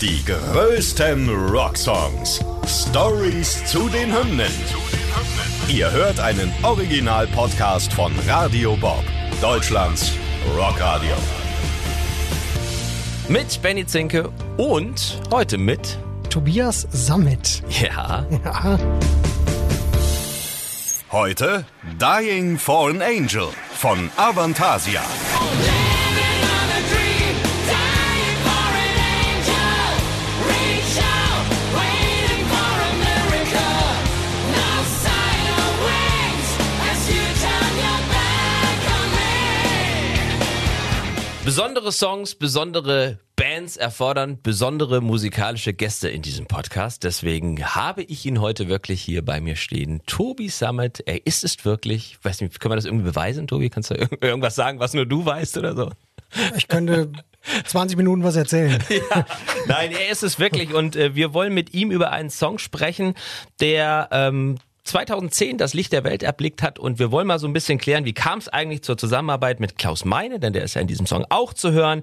Die größten Rocksongs. Stories zu den Hymnen. Ihr hört einen Original-Podcast von Radio Bob, Deutschlands Rockradio. Mit Benny Zinke und heute mit Tobias Sammet. Ja. Ja. Heute Dying for an Angel von Avantasia. Besondere Songs, besondere Bands erfordern besondere musikalische Gäste in diesem Podcast. Deswegen habe ich ihn heute wirklich hier bei mir stehen. Tobi Summit, er ist es wirklich. Weiß nicht, können wir das irgendwie beweisen, Tobi? Kannst du irg- irgendwas sagen, was nur du weißt oder so? Ich könnte 20 Minuten was erzählen. Ja, nein, er ist es wirklich und äh, wir wollen mit ihm über einen Song sprechen, der ähm, 2010 das Licht der Welt erblickt hat und wir wollen mal so ein bisschen klären, wie kam es eigentlich zur Zusammenarbeit mit Klaus Meine, denn der ist ja in diesem Song auch zu hören.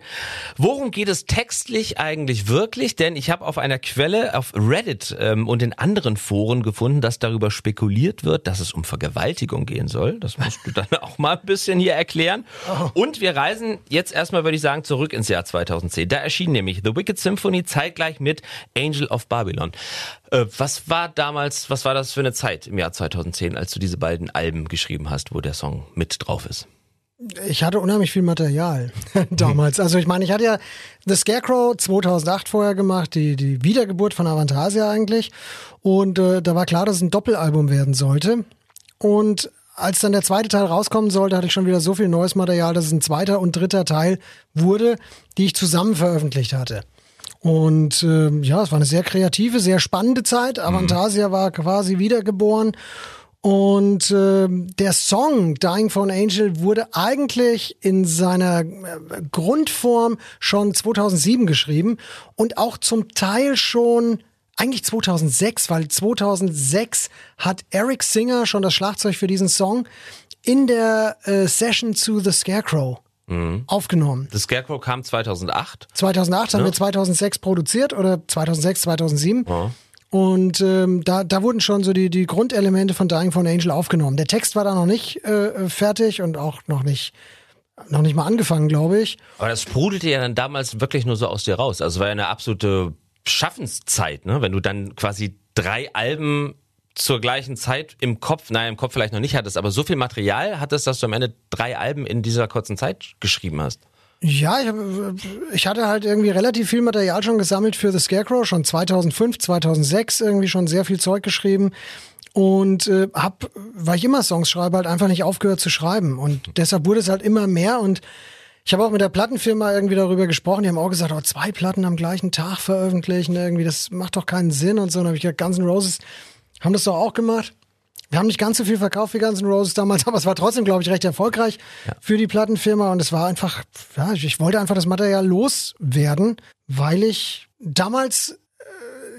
Worum geht es textlich eigentlich wirklich? Denn ich habe auf einer Quelle auf Reddit ähm, und in anderen Foren gefunden, dass darüber spekuliert wird, dass es um Vergewaltigung gehen soll. Das musst du dann auch mal ein bisschen hier erklären. Und wir reisen jetzt erstmal, würde ich sagen, zurück ins Jahr 2010. Da erschien nämlich The Wicked Symphony zeitgleich mit Angel of Babylon. Äh, was war damals, was war das für eine Zeit im Jahr 2010, als du diese beiden Alben geschrieben hast, wo der Song mit drauf ist? Ich hatte unheimlich viel Material damals. Also ich meine, ich hatte ja The Scarecrow 2008 vorher gemacht, die, die Wiedergeburt von Avantasia eigentlich. Und äh, da war klar, dass es ein Doppelalbum werden sollte. Und als dann der zweite Teil rauskommen sollte, hatte ich schon wieder so viel neues Material, dass es ein zweiter und dritter Teil wurde, die ich zusammen veröffentlicht hatte. Und ähm, ja, es war eine sehr kreative, sehr spannende Zeit. Avantasia war quasi wiedergeboren. Und ähm, der Song Dying for an Angel wurde eigentlich in seiner äh, Grundform schon 2007 geschrieben und auch zum Teil schon eigentlich 2006, weil 2006 hat Eric Singer schon das Schlagzeug für diesen Song in der äh, Session zu The Scarecrow aufgenommen. The Scarecrow kam 2008. 2008 haben wir 2006 produziert oder 2006, 2007. Und ähm, da, da wurden schon so die, die Grundelemente von Dying for an Angel aufgenommen. Der Text war da noch nicht äh, fertig und auch noch nicht, noch nicht mal angefangen, glaube ich. Aber das sprudelte ja dann damals wirklich nur so aus dir raus. Also es war ja eine absolute Schaffenszeit, ne? Wenn du dann quasi drei Alben zur gleichen Zeit im Kopf, naja, im Kopf vielleicht noch nicht hattest, aber so viel Material hattest, dass du am Ende drei Alben in dieser kurzen Zeit geschrieben hast. Ja, ich, ich hatte halt irgendwie relativ viel Material schon gesammelt für The Scarecrow, schon 2005, 2006 irgendwie schon sehr viel Zeug geschrieben und äh, hab, weil ich immer Songs schreibe, halt einfach nicht aufgehört zu schreiben und deshalb wurde es halt immer mehr und ich habe auch mit der Plattenfirma irgendwie darüber gesprochen, die haben auch gesagt, oh, zwei Platten am gleichen Tag veröffentlichen, irgendwie, das macht doch keinen Sinn und so. Und dann habe ich gesagt, Guns N' Roses haben das doch auch gemacht. Wir haben nicht ganz so viel verkauft wie Guns N' Roses damals, aber es war trotzdem, glaube ich, recht erfolgreich für die Plattenfirma und es war einfach, ja, ich, wollte einfach das Material loswerden, weil ich damals,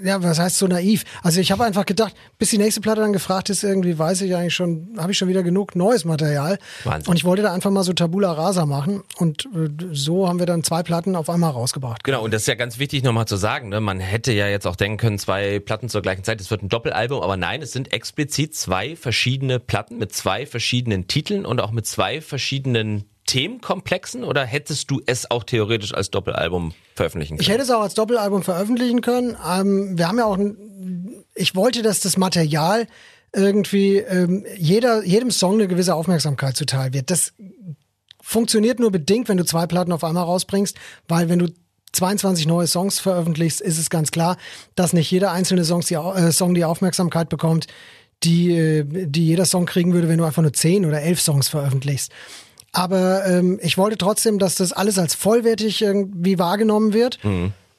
ja, was heißt so naiv? Also ich habe einfach gedacht, bis die nächste Platte dann gefragt ist, irgendwie weiß ich eigentlich schon, habe ich schon wieder genug neues Material Wahnsinn. und ich wollte da einfach mal so Tabula Rasa machen und äh, so haben wir dann zwei Platten auf einmal rausgebracht. Genau, und das ist ja ganz wichtig nochmal zu sagen, ne? man hätte ja jetzt auch denken können, zwei Platten zur gleichen Zeit, es wird ein Doppelalbum, aber nein, es sind explizit zwei verschiedene Platten mit zwei verschiedenen Titeln und auch mit zwei verschiedenen Themenkomplexen oder hättest du es auch theoretisch als Doppelalbum veröffentlichen können? Ich hätte es auch als Doppelalbum veröffentlichen können. Ähm, wir haben ja auch, ich wollte, dass das Material irgendwie ähm, jeder, jedem Song eine gewisse Aufmerksamkeit zuteil wird. Das funktioniert nur bedingt, wenn du zwei Platten auf einmal rausbringst, weil wenn du 22 neue Songs veröffentlichst, ist es ganz klar, dass nicht jeder einzelne Songs die, äh, Song die Aufmerksamkeit bekommt, die, äh, die jeder Song kriegen würde, wenn du einfach nur 10 oder 11 Songs veröffentlichst. Aber ähm, ich wollte trotzdem, dass das alles als vollwertig irgendwie wahrgenommen wird.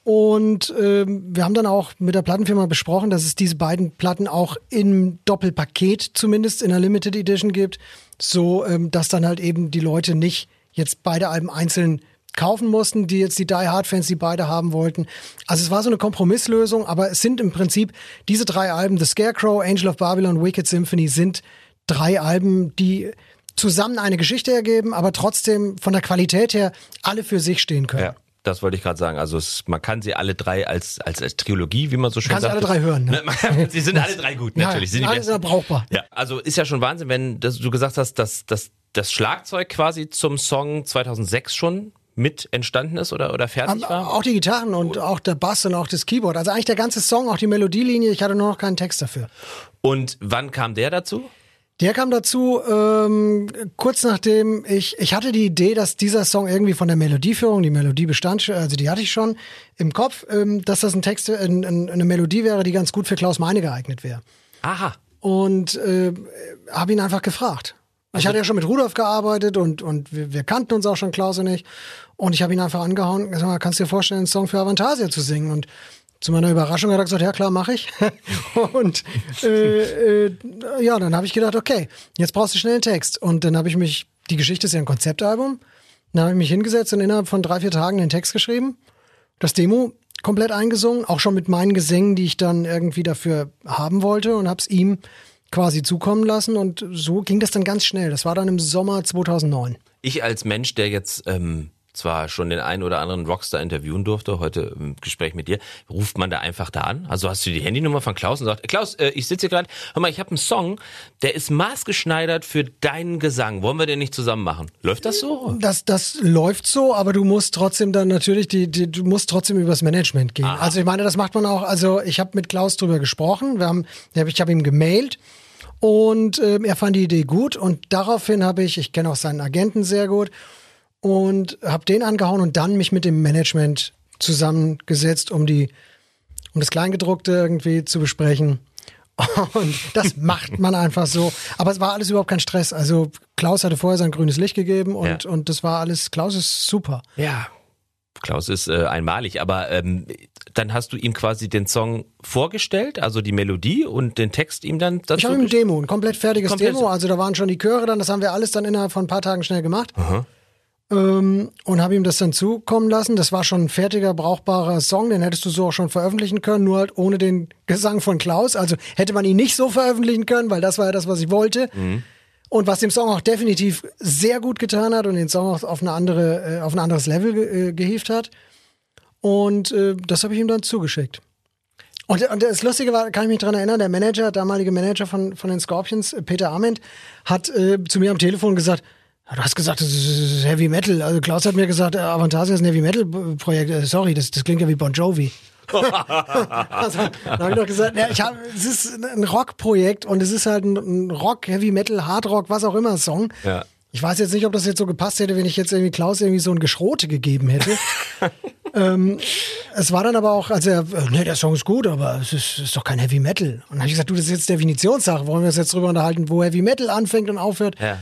Und ähm, wir haben dann auch mit der Plattenfirma besprochen, dass es diese beiden Platten auch im Doppelpaket zumindest in der Limited Edition gibt, so ähm, dass dann halt eben die Leute nicht jetzt beide Alben einzeln kaufen mussten, die jetzt die Die Hard Fans, die beide haben wollten. Also es war so eine Kompromisslösung, aber es sind im Prinzip diese drei Alben, The Scarecrow, Angel of Babylon, Wicked Symphony, sind drei Alben, die zusammen eine Geschichte ergeben, aber trotzdem von der Qualität her alle für sich stehen können. Ja. Das wollte ich gerade sagen. Also es, man kann sie alle drei als, als, als Trilogie, wie man so schön Kannst sagt. alle drei hören, ne? sie sind alle drei gut, natürlich. Ja, sind die alles besten. brauchbar. Ja, also ist ja schon Wahnsinn, wenn das, du gesagt hast, dass, dass das Schlagzeug quasi zum Song 2006 schon mit entstanden ist oder, oder fertig war. Auch die Gitarren und auch der Bass und auch das Keyboard. Also eigentlich der ganze Song, auch die Melodielinie. Ich hatte nur noch keinen Text dafür. Und wann kam der dazu? Der kam dazu ähm, kurz nachdem ich, ich hatte die Idee, dass dieser Song irgendwie von der Melodieführung, die Melodie bestand, also die hatte ich schon im Kopf, ähm, dass das ein Text, ein, ein, eine Melodie wäre, die ganz gut für Klaus Meine geeignet wäre. Aha. Und äh, habe ihn einfach gefragt. Ich hatte ja schon mit Rudolf gearbeitet und, und wir, wir kannten uns auch schon, Klaus und ich. Und ich habe ihn einfach angehauen und gesagt, mal, kannst du dir vorstellen, einen Song für Avantasia zu singen? Und zu meiner Überraschung hat er gesagt, ja klar, mache ich. und äh, äh, ja, dann habe ich gedacht, okay, jetzt brauchst du schnell einen Text. Und dann habe ich mich, die Geschichte ist ja ein Konzeptalbum, dann habe ich mich hingesetzt und innerhalb von drei, vier Tagen den Text geschrieben, das Demo komplett eingesungen, auch schon mit meinen Gesängen, die ich dann irgendwie dafür haben wollte und habe es ihm quasi zukommen lassen und so ging das dann ganz schnell. Das war dann im Sommer 2009. Ich als Mensch, der jetzt ähm, zwar schon den einen oder anderen Rockstar interviewen durfte, heute im Gespräch mit dir, ruft man da einfach da an? Also hast du die Handynummer von Klaus und sagt, Klaus, äh, ich sitze hier gerade, hör mal, ich habe einen Song, der ist maßgeschneidert für deinen Gesang. Wollen wir den nicht zusammen machen? Läuft das so? Das, das läuft so, aber du musst trotzdem dann natürlich, die, die, du musst trotzdem übers Management gehen. Also ich meine, das macht man auch, also ich habe mit Klaus drüber gesprochen, wir haben, ich habe ihm gemailt und ähm, er fand die Idee gut und daraufhin habe ich, ich kenne auch seinen Agenten sehr gut und habe den angehauen und dann mich mit dem Management zusammengesetzt, um die, um das Kleingedruckte irgendwie zu besprechen. Und das macht man einfach so. Aber es war alles überhaupt kein Stress. Also Klaus hatte vorher sein grünes Licht gegeben und, Ja. und das war alles, Klaus ist super. Ja. Klaus ist äh, einmalig, aber ähm, dann hast du ihm quasi den Song vorgestellt, also die Melodie und den Text ihm dann dazu Ich habe ihm ein Demo, ein komplett fertiges Komplett. Demo. Also da waren schon die Chöre dann, das haben wir alles dann innerhalb von ein paar Tagen schnell gemacht. Ähm, und habe ihm das dann zukommen lassen. Das war schon ein fertiger, brauchbarer Song, den hättest du so auch schon veröffentlichen können, nur halt ohne den Gesang von Klaus. Also hätte man ihn nicht so veröffentlichen können, weil das war ja das, was ich wollte. Und was dem Song auch definitiv sehr gut getan hat und den Song auch auf, eine andere, äh, auf ein anderes Level ge äh, gehievt hat. Und äh, das habe ich ihm dann zugeschickt. Und, und das Lustige war, kann ich mich dran erinnern, der Manager, damalige Manager von, von den Scorpions, äh, Peter Ament, hat äh, zu mir am Telefon gesagt, "Ja, du hast gesagt, das ist Heavy Metal. Also Klaus hat mir gesagt, äh, Avantasia ist ein Heavy Metal Projekt. Äh, Sorry, das, das klingt ja wie Bon Jovi. also, dann habe ich doch gesagt, ja, ich hab, es ist ein Rockprojekt und es ist halt ein, Rock, Heavy Metal, Hard Rock, was auch immer Song. Ja. Ich weiß jetzt nicht, ob das jetzt so gepasst hätte, wenn ich jetzt irgendwie Klaus irgendwie so ein Geschrote gegeben hätte. ähm, es war dann aber auch, also er, äh, nee, der Song ist gut, aber es ist, ist doch kein Heavy Metal. Und dann habe ich gesagt, du, das ist jetzt Definitionssache. Wollen wir uns jetzt drüber unterhalten, wo Heavy Metal anfängt und aufhört? Ja.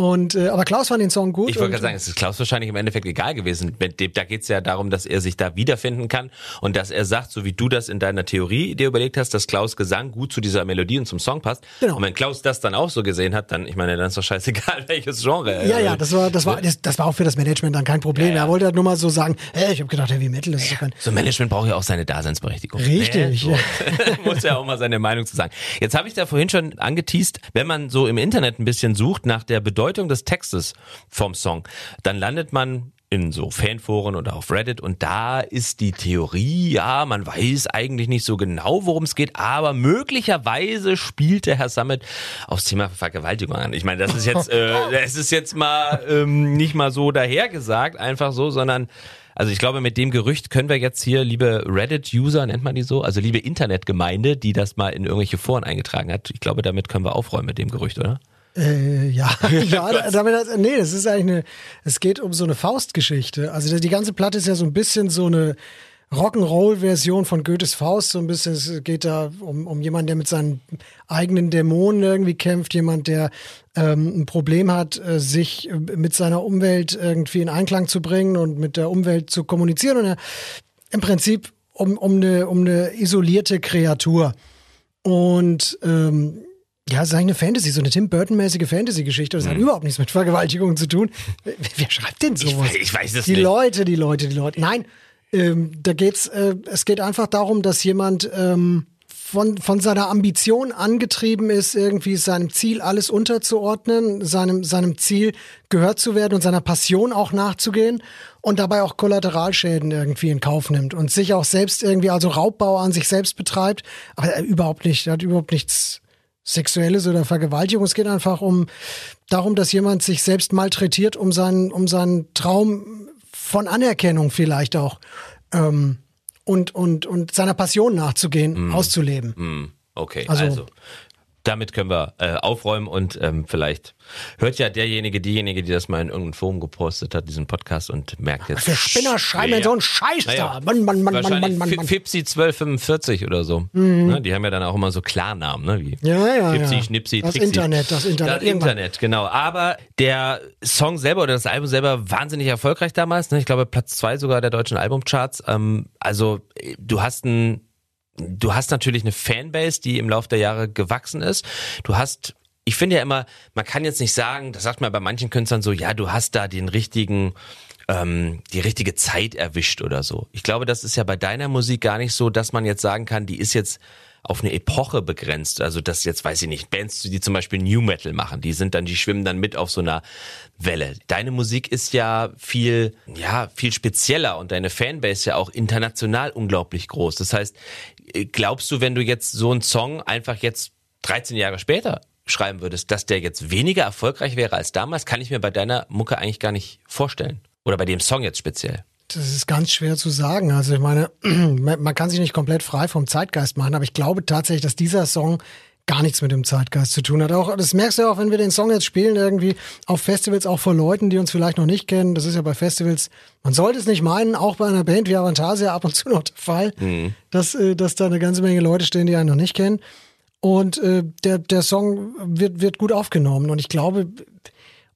Und äh, aber Klaus fand den Song gut. Ich wollte gerade sagen, es ist Klaus wahrscheinlich im Endeffekt egal gewesen. Da geht es ja darum, dass er sich da wiederfinden kann und dass er sagt, so wie du das in deiner Theorie dir überlegt hast, dass Klaus Gesang gut zu dieser Melodie und zum Song passt. Genau. Und wenn Klaus das dann auch so gesehen hat, dann, ich meine, dann ist doch scheißegal, welches Genre. Ja, äh, ja, das war, das war, das, das war auch für das Management dann kein Problem. Ja, ja. Er wollte halt nur mal so sagen, hey, ich habe gedacht, Heavy Metal, das ist doch kein. So ein Management braucht ja auch seine Daseinsberechtigung. Richtig, Ne? So. Muss ja auch mal seine Meinung zu sagen. Jetzt habe ich da vorhin schon angeteased, wenn man so im Internet ein bisschen sucht nach der Bedeutung des Textes vom Song, dann landet man in so Fanforen oder auf Reddit und da ist die Theorie, ja, man weiß eigentlich nicht so genau, worum es geht, aber möglicherweise spielte Herr Summit aufs Thema Vergewaltigung an. Ich meine, das ist jetzt, äh, das ist jetzt mal ähm, nicht mal so dahergesagt, einfach so, sondern also ich glaube, mit dem Gerücht können wir jetzt hier, liebe Reddit-User, nennt man die so, also liebe Internetgemeinde, die das mal in irgendwelche Foren eingetragen hat, ich glaube, damit können wir aufräumen mit dem Gerücht, oder? Äh, ja, ja, damit, hat- nee, das ist eigentlich eine, es geht um so eine Faustgeschichte. Also die ganze Platte ist ja so ein bisschen so eine Rock'n'Roll-Version von Goethes Faust, so ein bisschen, es geht da um, um jemanden, der mit seinen eigenen Dämonen irgendwie kämpft, jemand, der ähm, ein Problem hat, äh, sich äh, mit seiner Umwelt irgendwie in Einklang zu bringen und mit der Umwelt zu kommunizieren und er, im Prinzip um, um, eine, um eine isolierte Kreatur. Und ähm, ja, es ist eigentlich eine Fantasy, so eine Tim Burton-mäßige Fantasy-Geschichte. Das hat überhaupt nichts mit Vergewaltigung zu tun. Wer, schreibt denn sowas? weiß- ich weiß es die nicht. Leute, die Leute, die Leute. Nein, ähm, da geht's, äh, es geht einfach darum, dass jemand ähm, von, von seiner Ambition angetrieben ist, irgendwie seinem Ziel alles unterzuordnen, seinem, seinem Ziel gehört zu werden und seiner Passion auch nachzugehen. und dabei auch Kollateralschäden irgendwie in Kauf nimmt und sich auch selbst irgendwie, also Raubbau an sich selbst betreibt, aber äh, überhaupt nicht, hat überhaupt nichts Sexuelles oder Vergewaltigung. Es geht einfach um darum, dass jemand sich selbst malträtiert, um seinen, um seinen Traum von Anerkennung vielleicht auch ähm, und, und, und seiner Passion nachzugehen, mm. auszuleben. Mm. Okay, also, also damit können wir äh, aufräumen und ähm, vielleicht hört ja derjenige, diejenige, die das mal in irgendeinem Forum gepostet hat, diesen Podcast und merkt jetzt. Für Spinner schreiben ja, so einen Scheiß naja, da. Mann, Mann, Mann, Mann, Mann, Mann, Mann. Fipsi 1245 oder so. Mhm. Ne? Die haben ja dann auch immer so Klarnamen, ne? Wie ja, ja, Fipsi, ja. Schnipsi, das Trixi. Internet, das Internet. Das Internet, genau. Aber der Song selber oder das Album selber wahnsinnig erfolgreich damals. Ne? Ich glaube Platz zwei sogar der deutschen Albumcharts. Ähm, also du hast ein du hast natürlich eine Fanbase, die im Laufe der Jahre gewachsen ist. Du hast ich finde ja immer, man kann jetzt nicht sagen, das sagt man bei manchen Künstlern so, ja, du hast da den richtigen, ähm, die richtige Zeit erwischt oder so. Ich glaube, das ist ja bei deiner Musik gar nicht so, dass man jetzt sagen kann, die ist jetzt auf eine Epoche begrenzt. Also das jetzt, weiß ich nicht, Bands, die zum Beispiel New Metal machen, die sind dann, die schwimmen dann mit auf so einer Welle. Deine Musik ist ja viel, ja, viel spezieller und deine Fanbase ja auch international unglaublich groß. Das heißt, glaubst du, wenn du jetzt so einen Song einfach jetzt 13 Jahre später schreiben würdest, dass der jetzt weniger erfolgreich wäre als damals, kann ich mir bei deiner Mucke eigentlich gar nicht vorstellen. Oder bei dem Song jetzt speziell. Das ist ganz schwer zu sagen. Also ich meine, man kann sich nicht komplett frei vom Zeitgeist machen, aber ich glaube tatsächlich, dass dieser Song gar nichts mit dem Zeitgeist zu tun hat. Auch das merkst du ja auch, wenn wir den Song jetzt spielen irgendwie auf Festivals, auch vor Leuten, die uns vielleicht noch nicht kennen. Das ist ja bei Festivals, man sollte es nicht meinen, auch bei einer Band wie Avantasia ab und zu noch der Fall, mhm. dass, äh, dass da eine ganze Menge Leute stehen, die einen noch nicht kennen. Und äh, der, der Song wird, wird gut aufgenommen. Und ich glaube,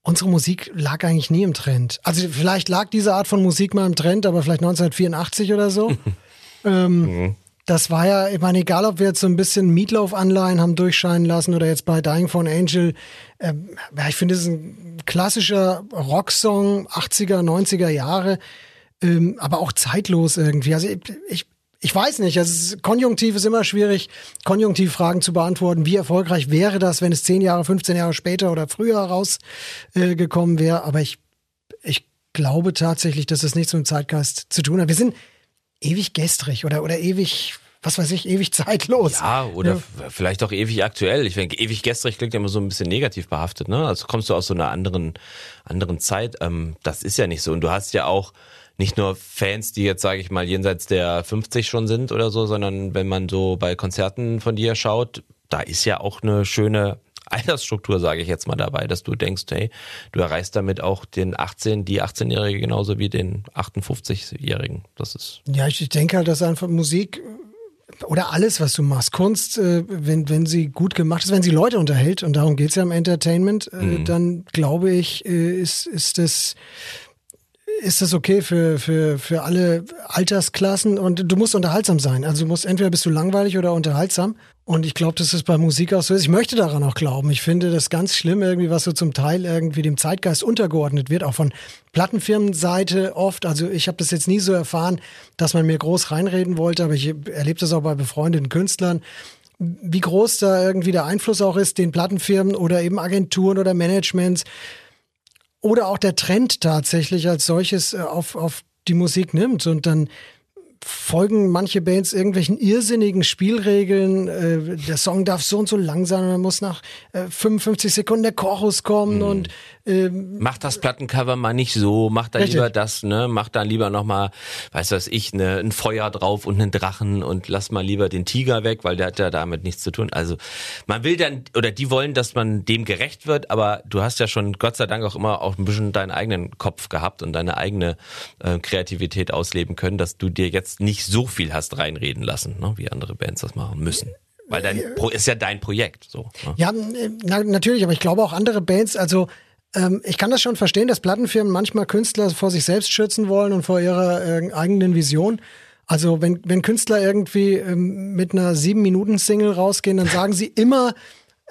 unsere Musik lag eigentlich nie im Trend. Also vielleicht lag diese Art von Musik mal im Trend, aber vielleicht 1984 oder so. ähm, mhm. Das war ja, ich meine, egal ob wir jetzt so ein bisschen Meatloaf-Anleihen haben durchscheinen lassen oder jetzt bei Dying for an Angel, äh, ja, ich finde, es ist ein klassischer Rocksong 80er, 90er Jahre, ähm, aber auch zeitlos irgendwie. Also ich, ich, ich weiß nicht, also Konjunktiv ist immer schwierig, Konjunktivfragen zu beantworten. Wie erfolgreich wäre das, wenn es 10 Jahre, 15 Jahre später oder früher rausgekommen äh, wäre? Aber ich, ich glaube tatsächlich, dass es nichts mit dem Zeitgeist zu tun hat. Wir sind ewig gestrig oder, oder ewig was weiß ich, ewig zeitlos. Ja, oder ja. vielleicht auch ewig aktuell. Ich denke, ewig gestrig klingt ja immer so ein bisschen negativ behaftet, ne? Also kommst du aus so einer anderen, anderen Zeit. Ähm, das ist ja nicht so. Und du hast ja auch nicht nur Fans, die jetzt, sage ich mal, jenseits der 50 schon sind oder so, sondern wenn man so bei Konzerten von dir schaut, da ist ja auch eine schöne Altersstruktur, sage ich jetzt mal dabei, dass du denkst, hey, du erreichst damit auch den 18, die 18-Jährige genauso wie den 58-Jährigen. Das ist. Ja, ich denke halt, dass einfach Musik oder alles, was du machst, Kunst, äh, wenn, wenn sie gut gemacht ist, wenn sie Leute unterhält, und darum geht's ja im Entertainment, äh, mhm. dann glaube ich, äh, ist, ist das ist das okay für, für, für alle Altersklassen und du musst unterhaltsam sein. Also du musst entweder bist du langweilig oder unterhaltsam. Und ich glaube, dass es bei Musik auch so ist. Ich möchte daran auch glauben. Ich finde das ganz schlimm, irgendwie, was so zum Teil irgendwie dem Zeitgeist untergeordnet wird, auch von Plattenfirmenseite oft. Also ich habe das jetzt nie so erfahren, dass man mir groß reinreden wollte, aber ich erlebe das auch bei befreundeten Künstlern wie groß da irgendwie der Einfluss auch ist, den Plattenfirmen oder eben Agenturen oder Managements oder auch der Trend tatsächlich als solches äh, auf, auf die Musik nimmt und dann folgen manche Bands irgendwelchen irrsinnigen Spielregeln. Äh, der Song darf so und so lang sein, man muss nach äh, 55 Sekunden der Chorus kommen mhm. und ähm, mach das Plattencover mal nicht so, mach da richtig. lieber das, ne? Mach da lieber nochmal, weiß was ich, ne, ein Feuer drauf und einen Drachen und lass mal lieber den Tiger weg, weil der hat ja damit nichts zu tun. Also man will dann, oder die wollen, dass man dem gerecht wird, aber du hast ja schon Gott sei Dank auch immer auch ein bisschen deinen eigenen Kopf gehabt und deine eigene äh, Kreativität ausleben können, dass du dir jetzt nicht so viel hast reinreden lassen, ne? wie andere Bands das machen müssen. Weil dein Pro ist ja dein Projekt. So, ne? Ja, na, natürlich, aber ich glaube auch andere Bands, also ähm, ich kann das schon verstehen, dass Plattenfirmen manchmal Künstler vor sich selbst schützen wollen und vor ihrer äh, eigenen Vision. Also wenn, wenn Künstler irgendwie ähm, mit einer sieben Minuten Single rausgehen, dann sagen sie immer,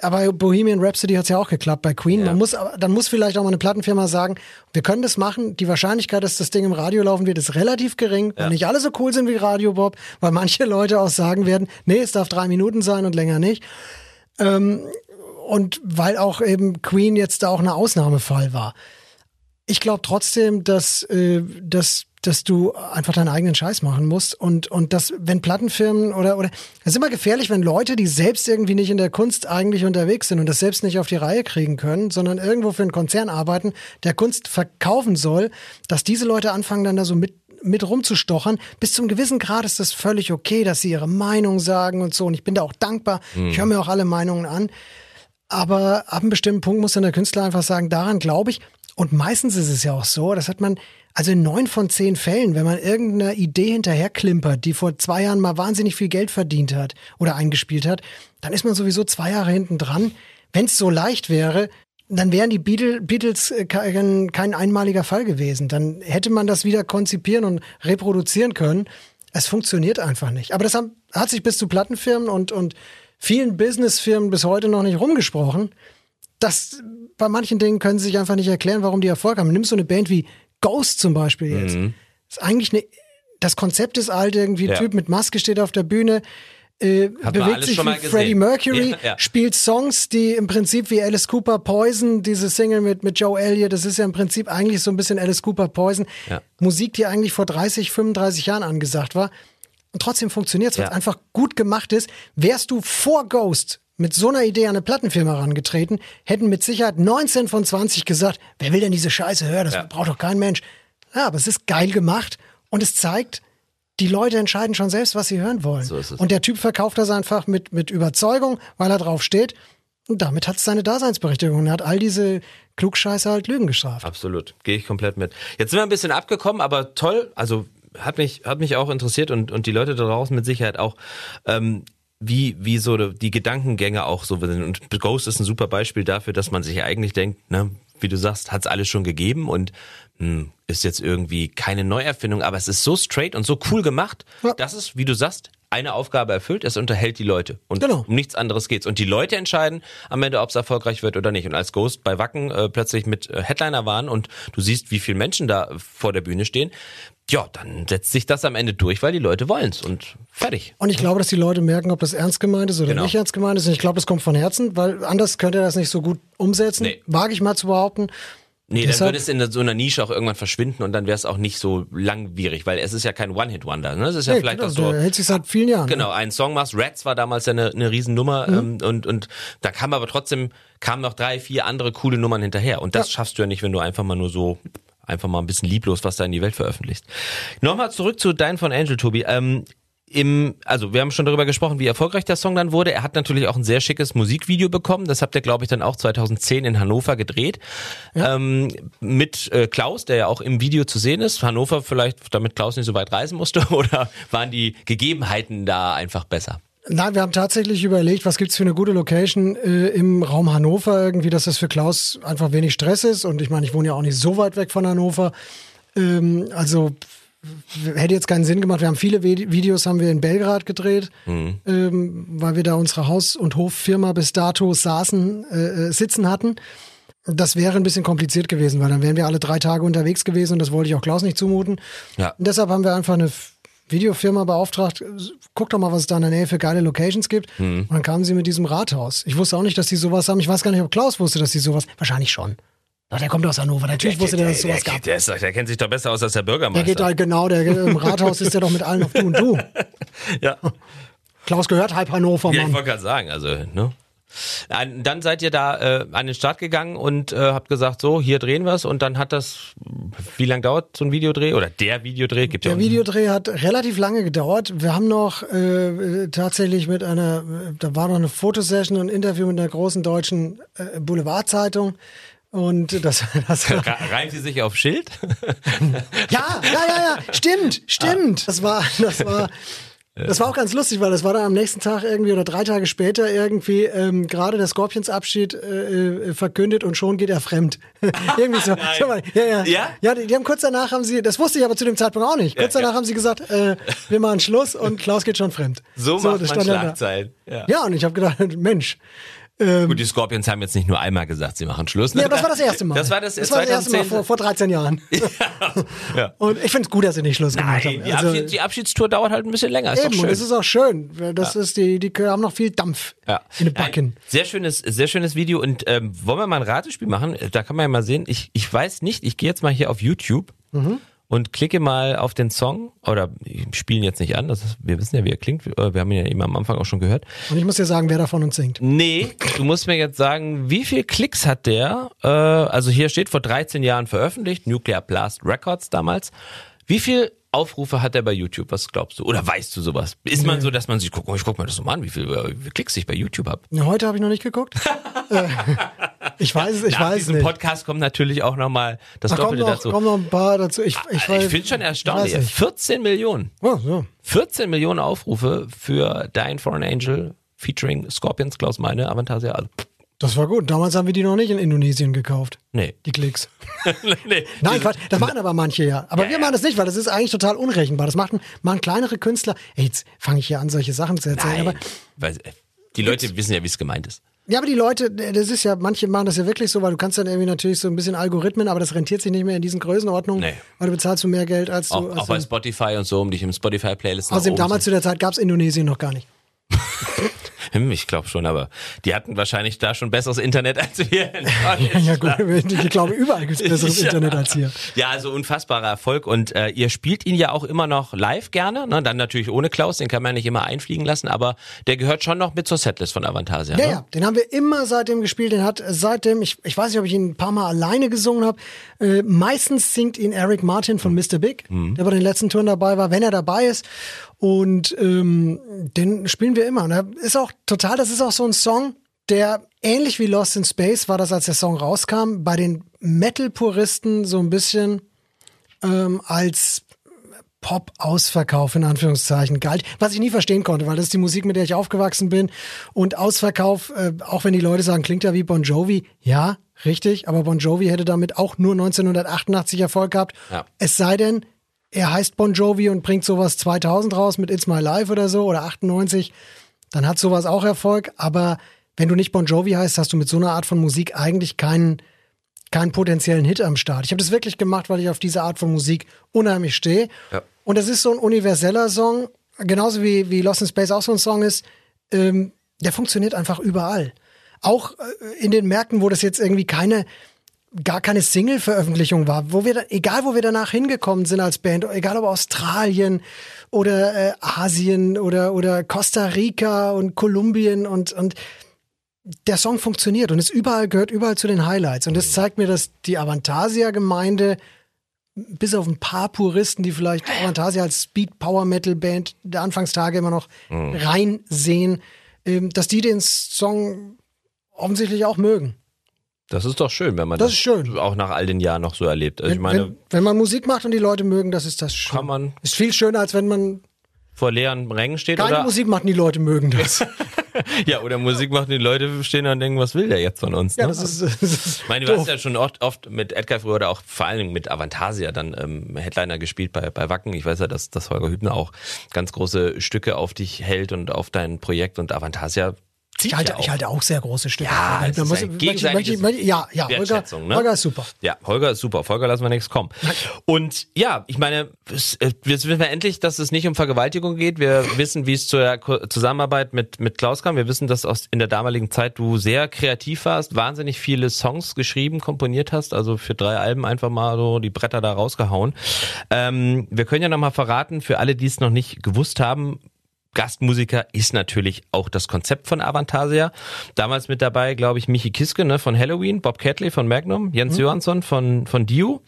aber Bohemian Rhapsody hat es ja auch geklappt bei Queen. Ja. Man muss, dann muss vielleicht auch mal eine Plattenfirma sagen, wir können das machen. Die Wahrscheinlichkeit, dass das Ding im Radio laufen wird, ist relativ gering. Ja. Weil nicht alle so cool sind wie Radio Bob, weil manche Leute auch sagen werden, nee, es darf drei Minuten sein und länger nicht. Ähm, und weil auch eben Queen jetzt da auch ein Ausnahmefall war. Ich glaube trotzdem, dass, äh, dass, dass du einfach deinen eigenen Scheiß machen musst und, und dass, wenn Plattenfirmen oder, oder, es ist immer gefährlich, wenn Leute, die selbst irgendwie nicht in der Kunst eigentlich unterwegs sind und das selbst nicht auf die Reihe kriegen können, sondern irgendwo für einen Konzern arbeiten, der Kunst verkaufen soll, dass diese Leute anfangen dann da so mit mit rumzustochern. Bis zum gewissen Grad ist das völlig okay, dass sie ihre Meinung sagen und so. Und ich bin da auch dankbar. Mhm. Ich höre mir auch alle Meinungen an. Aber ab einem bestimmten Punkt muss dann der Künstler einfach sagen, daran glaube ich. Und meistens ist es ja auch so, das hat man, also in neun von zehn Fällen, wenn man irgendeiner Idee hinterherklimpert, die vor zwei Jahren mal wahnsinnig viel Geld verdient hat oder eingespielt hat, dann ist man sowieso zwei Jahre hinten dran. Wenn es so leicht wäre, dann wären die Beatles äh, kein, kein einmaliger Fall gewesen. Dann hätte man das wieder konzipieren und reproduzieren können. Es funktioniert einfach nicht. Aber das hat sich bis zu Plattenfirmen und, und vielen Businessfirmen bis heute noch nicht rumgesprochen. Das, bei manchen Dingen können sie sich einfach nicht erklären, warum die Erfolg haben. Nimmst du eine Band wie Ghost zum Beispiel jetzt. Mhm. ist eigentlich eine, das Konzept ist alt, irgendwie ja. Typ mit Maske steht auf der Bühne, äh, bewegt sich wie Freddie Mercury, ja, ja. spielt Songs, die im Prinzip wie Alice Cooper Poison, diese Single mit, mit Joe Elliott, das ist ja im Prinzip eigentlich so ein bisschen Alice Cooper Poison. Ja. Musik, die eigentlich vor 30, 35 Jahren angesagt war. Und trotzdem funktioniert es, weil es einfach gut gemacht ist. Wärst du vor Ghost mit so einer Idee an eine Plattenfirma herangetreten, hätten mit Sicherheit 19 von 20 gesagt, wer will denn diese Scheiße hören? Das braucht doch kein Mensch. Ja, aber es ist geil gemacht und es zeigt, die Leute entscheiden schon selbst, was sie hören wollen. So und der Typ verkauft das einfach mit, mit Überzeugung, weil er drauf steht. Und damit hat es seine Daseinsberechtigung. Er hat all diese Klugscheiße halt Lügen gestraft. Absolut. Gehe ich komplett mit. Jetzt sind wir ein bisschen abgekommen, aber toll. Also hat mich, hat mich auch interessiert und, und die Leute da draußen mit Sicherheit auch. Ähm, wie, wie so die Gedankengänge auch so sind. Und Ghost ist ein super Beispiel dafür, dass man sich eigentlich denkt, ne, wie du sagst, hat es alles schon gegeben und hm, ist jetzt irgendwie keine Neuerfindung, aber es ist so straight und so cool gemacht, ja. dass es, wie du sagst, eine Aufgabe erfüllt, es unterhält die Leute. Und genau. um nichts anderes geht's. Und die Leute entscheiden am Ende, ob es erfolgreich wird oder nicht. Und als Ghost bei Wacken äh, plötzlich mit äh, Headliner waren und du siehst, wie viele Menschen da vor der Bühne stehen, ja, dann setzt sich das am Ende durch, weil die Leute wollen's und fertig. Und ich glaube, dass die Leute merken, ob das ernst gemeint ist oder genau. nicht ernst gemeint ist. Und ich glaube, das kommt von Herzen, weil anders könnte er das nicht so gut umsetzen. Nee. Wage ich mal zu behaupten. Nee, Deshalb, dann würde es in so einer Nische auch irgendwann verschwinden und dann wäre es auch nicht so langwierig, weil es ist ja kein One-Hit-Wonder. Ne? Es ist ja nee, vielleicht genau, auch so. Hält sich seit vielen Jahren. Genau, ein Song machst. Rats war damals ja eine, eine Riesennummer mhm. ähm, und, und da kam aber trotzdem, kamen noch drei, vier andere coole Nummern hinterher. Und das ja. schaffst du ja nicht, wenn du einfach mal nur so einfach mal ein bisschen lieblos was da in die Welt veröffentlichst. Nochmal zurück zu Dein von Angel, Tobi. Ähm, im, also wir haben schon darüber gesprochen, wie erfolgreich der Song dann wurde. Er hat natürlich auch ein sehr schickes Musikvideo bekommen. Das habt ihr, glaube ich, dann auch 2010 in Hannover gedreht. Ja. Ähm, mit äh, Klaus, der ja auch im Video zu sehen ist. Hannover vielleicht, damit Klaus nicht so weit reisen musste, oder waren die Gegebenheiten da einfach besser? Nein, wir haben tatsächlich überlegt, was gibt's für eine gute Location äh, im Raum Hannover irgendwie, dass das für Klaus einfach wenig Stress ist. Und ich meine, ich wohne ja auch nicht so weit weg von Hannover. Ähm, also hätte jetzt keinen Sinn gemacht. Wir haben viele Videos haben wir in Belgrad gedreht, mhm. ähm, weil wir da unsere Haus- und Hoffirma bis dato saßen, äh, äh, sitzen hatten. Das wäre ein bisschen kompliziert gewesen, weil dann wären wir alle drei Tage unterwegs gewesen und das wollte ich auch Klaus nicht zumuten. Ja. Und deshalb haben wir einfach eine Videofirma beauftragt, guck doch mal, was es da in der Nähe für geile Locations gibt. Mhm. Und dann kamen sie mit diesem Rathaus. Ich wusste auch nicht, dass die sowas haben. Ich weiß gar nicht, ob Klaus wusste, dass die sowas. Wahrscheinlich schon. Ach, der kommt aus Hannover. Natürlich der, wusste der, dass es sowas der, gab. Der, ist, der, kennt sich doch besser aus als der Bürgermeister. Der geht halt genau, der im Rathaus ist ja doch mit allen auf Du und Du. ja. Klaus gehört halb Hannover, Mann. Ja, ich wollte gerade sagen, also, ne? Dann seid ihr da äh, an den Start gegangen und äh, habt gesagt, so, hier drehen wir es und dann hat das, wie lange dauert so ein Videodreh oder der Videodreh? Gibt der ja Videodreh hat relativ lange gedauert. Wir haben noch äh, tatsächlich mit einer, da war noch eine Fotosession und ein Interview mit einer großen deutschen äh, Boulevardzeitung. Und das, das reimt sie sich auf Schild? ja, ja, ja, ja, stimmt, stimmt. Ah. Das war, das war, das war auch ganz lustig, weil das war dann am nächsten Tag irgendwie oder drei Tage später irgendwie ähm, gerade der Scorpions-Abschied äh, äh verkündet und schon geht er fremd. irgendwie so. ja, ja. ja? Ja, die, die, haben kurz danach haben sie, das wusste ich aber zu dem Zeitpunkt auch nicht. Kurz danach ja. haben sie gesagt, äh, wir machen Schluss und Klaus geht schon fremd. So, so macht man Schlagzeilen. Ja. ja, und ich habe gedacht, Mensch, Gut, die Scorpions haben jetzt nicht nur einmal gesagt, sie machen Schluss. Ne? Ja, das war das erste Mal. Das war das, das, war das erste Mal vor, vor 13 Jahren. Ja. Und ich finde es gut, dass sie nicht Schluss gemacht Nein, haben. die, Also, Abschied, die Abschiedstour dauert halt ein bisschen länger. Ist eben, und das ist auch schön. Das ist die, die haben noch viel Dampf Ja. in den Backen. Sehr schönes, sehr schönes Video. Und ähm, wollen wir mal ein Ratespiel machen? Da kann man ja mal sehen. Ich, ich weiß nicht, ich gehe jetzt mal hier auf YouTube Mhm. Und klicke mal auf den Song. Oder spiele ihn jetzt nicht an. Das ist, wir wissen ja, wie er klingt. Äh, Wir haben ihn ja eben am Anfang auch schon gehört. Und ich muss dir sagen, wer davon uns singt. Nee, du musst mir jetzt sagen, wie viel Klicks hat der? Äh, also hier steht vor 13 Jahren veröffentlicht, Nuclear Blast Records damals. Wie viel Aufrufe hat er bei YouTube? Was glaubst du? Oder weißt du sowas? Ist man so, dass man sich guckt, oh, ich guck mir das so mal an, wie viel, wie Klicks ich bei YouTube habe? Heute habe ich noch nicht geguckt. Äh, ich weiß es, ich Nach weiß diesem nicht. Podcast kommt natürlich auch nochmal das Da kommen Doppelte noch, dazu. kommen noch ein paar dazu. Ich, ich, ich weiß- finde schon erstaunlich. ich weiß nicht. 14 Millionen. Oh, ja. 14 Millionen Aufrufe für Dying for an Angel featuring Scorpions, Klaus Meine, Avantasia. Also, pff, Das war gut. Damals haben wir die noch nicht in Indonesien gekauft. nee. Die Klicks. nee. Nein, Quatsch, das machen aber manche ja. Aber Ja, wir machen das nicht, weil das ist eigentlich total unrechenbar. Das machen, machen kleinere Künstler. Ey, jetzt fange ich hier an, solche Sachen zu erzählen. Nein. Aber, Weil, äh, die Leute wissen ja, wie es gemeint ist. ja, aber die Leute, das ist ja, manche machen das ja wirklich so, weil du kannst dann irgendwie natürlich so ein bisschen Algorithmen, aber das rentiert sich nicht mehr in diesen Größenordnungen, Nee. weil du bezahlst du mehr Geld als du. Auch, als auch bei Spotify und so, um dich im Spotify-Playlist nach außerdem damals zu der Zeit gab's Indonesien noch gar nicht. Hm, Ich glaube schon, aber die hatten wahrscheinlich da schon besseres Internet als wir. Ja gut, ich glaube, überall gibt's besseres Ja. Internet als hier. Ja, also unfassbarer Erfolg und äh, ihr spielt ihn ja auch immer noch live gerne, ne? dann natürlich ohne Klaus, den kann man ja nicht immer einfliegen lassen, aber der gehört schon noch mit zur Setlist von Avantasia. Ja, ne? ja, den haben wir immer seitdem gespielt. Den hat seitdem, ich, ich weiß nicht, ob ich ihn ein paar Mal alleine gesungen habe. Äh, meistens singt ihn Eric Martin von Mr. Big, der bei den letzten Touren dabei war, wenn er dabei ist. Und ähm, den spielen wir immer. Und er ist auch total, das ist auch so ein Song, der ähnlich wie Lost in Space war das, als der Song rauskam, bei den Metal-Puristen so ein bisschen ähm, als Pop-Ausverkauf in Anführungszeichen galt, was ich nie verstehen konnte, weil das ist die Musik, mit der ich aufgewachsen bin. Und Ausverkauf, äh, auch wenn die Leute sagen, klingt ja wie Bon Jovi, ja, richtig, aber Bon Jovi hätte damit auch nur 1988 Erfolg gehabt. Ja. Es sei denn, er heißt Bon Jovi und bringt sowas 2000 raus mit It's My Life oder so oder 98, dann hat sowas auch Erfolg. Aber wenn du nicht Bon Jovi heißt, hast du mit so einer Art von Musik eigentlich keinen keinen potenziellen Hit am Start. Ich habe das wirklich gemacht, weil ich auf diese Art von Musik unheimlich stehe. Ja. Und das ist so ein universeller Song, genauso wie, wie Lost in Space auch so ein Song ist. Ähm, der funktioniert einfach überall. Auch äh, in den Märkten, wo das jetzt irgendwie keine gar keine Single-Veröffentlichung war, wo wir, egal wo wir danach hingekommen sind als Band, egal ob Australien oder äh, Asien oder, oder Costa Rica und Kolumbien und, und der Song funktioniert und ist überall, gehört überall zu den Highlights. Und das zeigt mir, dass die Avantasia-Gemeinde, bis auf ein paar Puristen, die vielleicht Avantasia als Speed-Power-Metal-Band der Anfangstage immer noch reinsehen, ähm, dass die den Song offensichtlich auch mögen. Das ist doch schön, wenn man Das das, ist schön. auch nach all den Jahren noch so erlebt. Also ich Wenn, meine, wenn, wenn man Musik macht und die Leute mögen, das ist das schön. kann man Ist viel schöner, als wenn man vor leeren Rängen steht keine oder Musik macht und die Leute mögen das. ja oder Musik macht, die Leute stehen da und denken, was will der jetzt von uns? ja, ne? das ist, das ist Ich meine, du doof. hast ja schon oft, oft mit Edgar früher oder auch vor allen Dingen mit Avantasia dann ähm, Headliner gespielt bei, bei Wacken. Ich weiß ja, dass, dass Holger Hübner auch ganz große Stücke auf dich hält und auf dein Projekt und Avantasia Ich halte, ja auch. ich halte auch sehr große Stücke. Ja, Man ist muss- gegenseitiges möchte- möchte- Ja, ja, Holger, ne? Holger ist super. Ja, Holger ist super. Auf Holger lassen wir nichts kommen. Und ja, ich meine, es, äh, jetzt wissen wir endlich, dass es nicht um Vergewaltigung geht. Wir wissen, wie es zur Zusammenarbeit mit, mit Klaus kam. Wir wissen, dass aus, in der damaligen Zeit du sehr kreativ warst, wahnsinnig viele Songs geschrieben, komponiert hast. Also für drei Alben einfach mal so die Bretter da rausgehauen. Ähm, wir können ja nochmal verraten, für alle, die es noch nicht gewusst haben, Gastmusiker ist natürlich auch das Konzept von Avantasia. Damals mit dabei, glaube ich, Michi Kiske ne, von Halloween, Bob Catley von Magnum, Jens Johansson von, von Dio,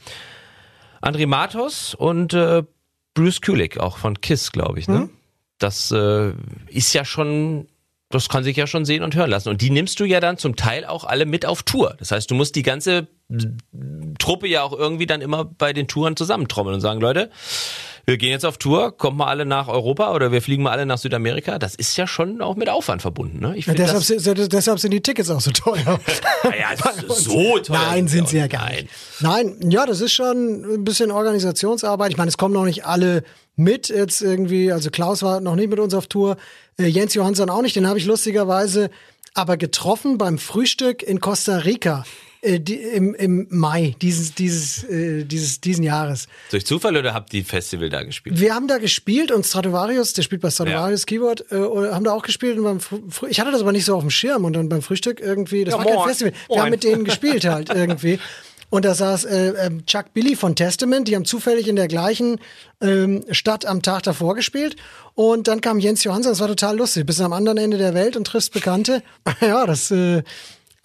André Matos und äh, Bruce Kulick auch von Kiss, glaube ich. Ne? Das äh, ist ja schon, das kann sich ja schon sehen und hören lassen. Und die nimmst du ja dann zum Teil auch alle mit auf Tour. Das heißt, du musst die ganze Truppe ja auch irgendwie dann immer bei den Touren zusammentrommeln und sagen, Leute, wir gehen jetzt auf Tour, kommt mal alle nach Europa oder wir fliegen mal alle nach Südamerika. Das ist ja schon auch mit Aufwand verbunden. Ne? Ich Ja, deshalb, das, sind, deshalb sind die Tickets auch so teuer. naja, so teuer Nein, sind sie ja gar Nein. nicht. Nein, ja, das ist schon ein bisschen Organisationsarbeit. Ich meine, es kommen noch nicht alle mit jetzt irgendwie. Also Klaus war noch nicht mit uns auf Tour, äh, Jens Johansson auch nicht. Den habe ich lustigerweise aber getroffen beim Frühstück in Costa Rica äh, die, im, im Mai dieses, dieses, äh, dieses, diesen Jahres. Durch Zufall oder habt ihr Festival da gespielt? Wir haben da gespielt und Stratovarius, der spielt bei Stratovarius ja. Keyboard, äh, haben da auch gespielt. Und beim ich hatte das aber nicht so auf dem Schirm und dann beim Frühstück irgendwie, das ja, war moin. kein Festival. Wir moin. haben mit denen gespielt halt irgendwie. Und da saß äh, ähm, Chuck Billy von Testament, die haben zufällig in der gleichen ähm, Stadt am Tag davor gespielt. Und dann kam Jens Johansson, das war total lustig. Bist am anderen Ende der Welt und triffst Bekannte. ja, das, äh,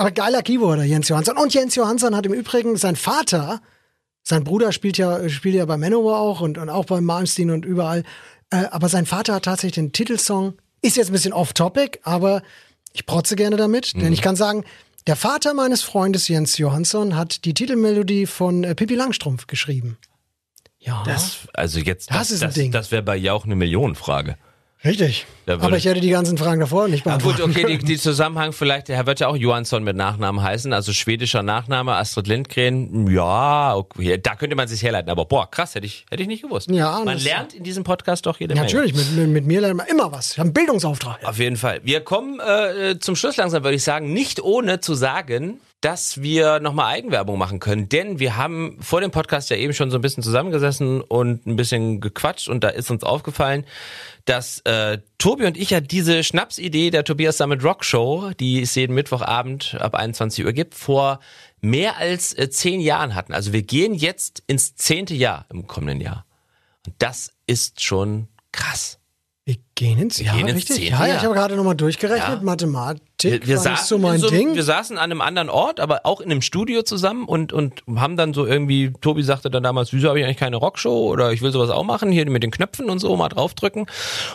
aber geiler Keyboarder, Jens Johansson. Und Jens Johansson hat im Übrigen sein Vater, sein Bruder spielt ja, spielt ja bei Manowar auch und, und auch bei Malmsteen und überall. Äh, aber sein Vater hat tatsächlich den Titelsong, ist jetzt ein bisschen off-topic, aber ich protze gerne damit, mhm. denn ich kann sagen, der Vater meines Freundes Jens Johansson hat die Titelmelodie von äh, Pippi Langstrumpf geschrieben. Ja. Das, also jetzt, das, das ist ein das, Ding. Das wäre bei Jauch eine Millionenfrage. Richtig. Aber ich hätte die ganzen Fragen davor nicht beantwortet. Gut, okay, die, die Zusammenhang vielleicht, der Herr wird ja auch Johansson mit Nachnamen heißen, also schwedischer Nachname, Astrid Lindgren, ja, okay, da könnte man sich herleiten, aber boah, krass, hätte ich, hätte ich nicht gewusst. Ja, man lernt in diesem Podcast doch jede ja, Menge. Natürlich, mit, mit, mit, mir lernt man immer was. Ich habe einen Bildungsauftrag. Auf jeden Fall. Wir kommen äh, zum Schluss langsam, würde ich sagen, nicht ohne zu sagen, dass wir nochmal Eigenwerbung machen können. Denn wir haben vor dem Podcast ja eben schon so ein bisschen zusammengesessen und ein bisschen gequatscht und da ist uns aufgefallen, dass äh, Tobi und ich ja diese Schnapsidee der Tobias Summit Rock Show, die es jeden Mittwochabend ab 21 Uhr gibt, vor mehr als äh, zehn Jahren hatten. Also wir gehen jetzt ins zehnte Jahr im kommenden Jahr. Und das ist schon krass. Wir gehen ins Jahr, gehen ins richtig? Ja, ja, ich habe gerade nochmal durchgerechnet. Ja. Mathematik wir, wir saßen so mein so, Ding. Wir saßen an einem anderen Ort, aber auch in einem Studio zusammen und, und haben dann so irgendwie, Tobi sagte dann damals, wieso habe ich eigentlich keine Rockshow oder ich will sowas auch machen, hier mit den Knöpfen und so, mal draufdrücken.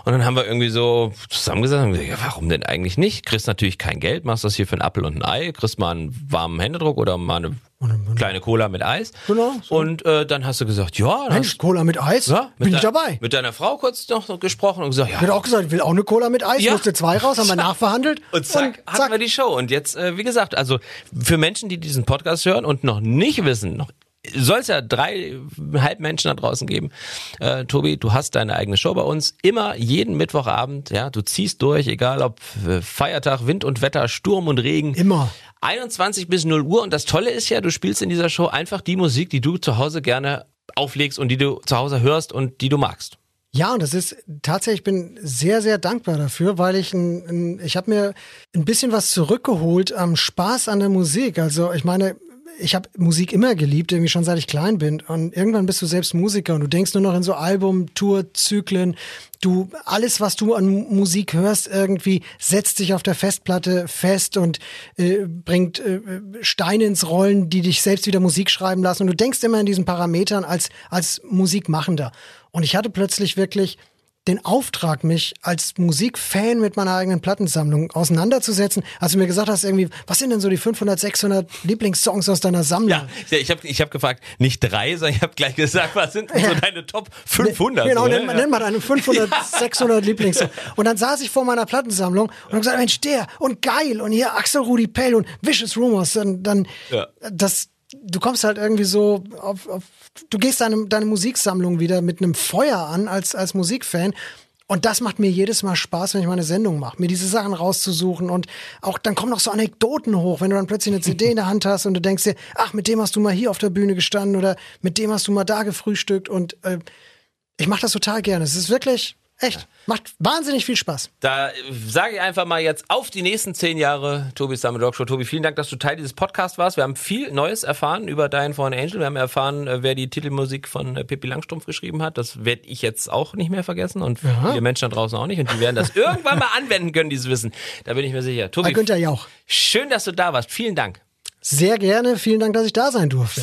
Und dann haben wir irgendwie so zusammengesetzt und gesagt, ja, warum denn eigentlich nicht? Kriegst natürlich kein Geld, machst das hier für einen Apfel und ein Ei, kriegst mal einen warmen Händedruck oder mal eine kleine Cola mit Eis. Genau. So. Und äh, dann hast du gesagt, ja. Mensch, Cola mit Eis? Ja, mit bin ich dabei. Mit deiner Frau kurz noch gesprochen und gesagt, ja. Ich hätte auch gesagt, ich will auch eine Cola mit Eis, ja. musste zwei raus, haben wir nachverhandelt. Und zack, und zack. hatten wir die Show. Und jetzt, äh, wie gesagt, also für Menschen, die diesen Podcast hören und noch nicht wissen, noch soll es ja dreieinhalb Menschen da draußen geben. Äh, Tobi, du hast deine eigene Show bei uns. Immer jeden Mittwochabend, ja, du ziehst durch, egal ob äh, Feiertag, Wind und Wetter, Sturm und Regen. Immer. 21 bis 0 Uhr und das Tolle ist ja, du spielst in dieser Show einfach die Musik, die du zu Hause gerne auflegst und die du zu Hause hörst und die du magst. Ja, und das ist tatsächlich, ich bin sehr, sehr dankbar dafür, weil ich ein, ein ich habe mir ein bisschen was zurückgeholt am Spaß an der Musik. Also ich meine, ich habe Musik immer geliebt, irgendwie schon seit ich klein bin. Und irgendwann bist du selbst Musiker und du denkst nur noch in so Album, Tour, Zyklen. Du, alles, was du an Musik hörst, irgendwie setzt sich auf der Festplatte fest und äh, bringt äh, Steine ins Rollen, die dich selbst wieder Musik schreiben lassen. Und du denkst immer in diesen Parametern als, als Musikmachender. Und ich hatte plötzlich wirklich den Auftrag, mich als Musikfan mit meiner eigenen Plattensammlung auseinanderzusetzen. Als du mir gesagt hast, irgendwie, was sind denn so die 500, 600 Lieblingssongs aus deiner Sammlung? Ja, ich habe ich hab gefragt, nicht drei, sondern ich habe gleich gesagt, was sind denn so deine Top 500? Genau, so, nenn, nenn mal deine 500, ja. 600 Lieblingssongs. Und dann saß ich vor meiner Plattensammlung und habe gesagt, Mensch, der und geil und hier Axel Rudi Pell und Vicious Rumors. Dann, dann ja. das, du kommst halt irgendwie so auf, auf du gehst deine, deine Musiksammlung wieder mit einem Feuer an als, als Musikfan. Und das macht mir jedes Mal Spaß, wenn ich meine Sendung mache, mir diese Sachen rauszusuchen und auch dann kommen noch so Anekdoten hoch, wenn du dann plötzlich eine CD in der Hand hast und du denkst dir, ach, mit dem hast du mal hier auf der Bühne gestanden oder mit dem hast du mal da gefrühstückt und äh, ich mache das total gerne. Es ist wirklich, Echt. Macht wahnsinnig viel Spaß. Da sage ich einfach mal jetzt auf die nächsten zehn Jahre Tobi's Summer Dog Show. Tobi, vielen Dank, dass du Teil dieses Podcasts warst. Wir haben viel Neues erfahren über Dein Fallen Angel. Wir haben erfahren, äh, wer die Titelmusik von äh, Pippi Langstrumpf geschrieben hat. Das werde ich jetzt auch nicht mehr vergessen und Aha. viele Menschen da draußen auch nicht. Und die werden das irgendwann mal anwenden können, dieses Wissen. Da bin ich mir sicher. Tobi, Günther Jauch. schön, dass du da warst. Vielen Dank. Sehr gerne. Vielen Dank, dass ich da sein durfte.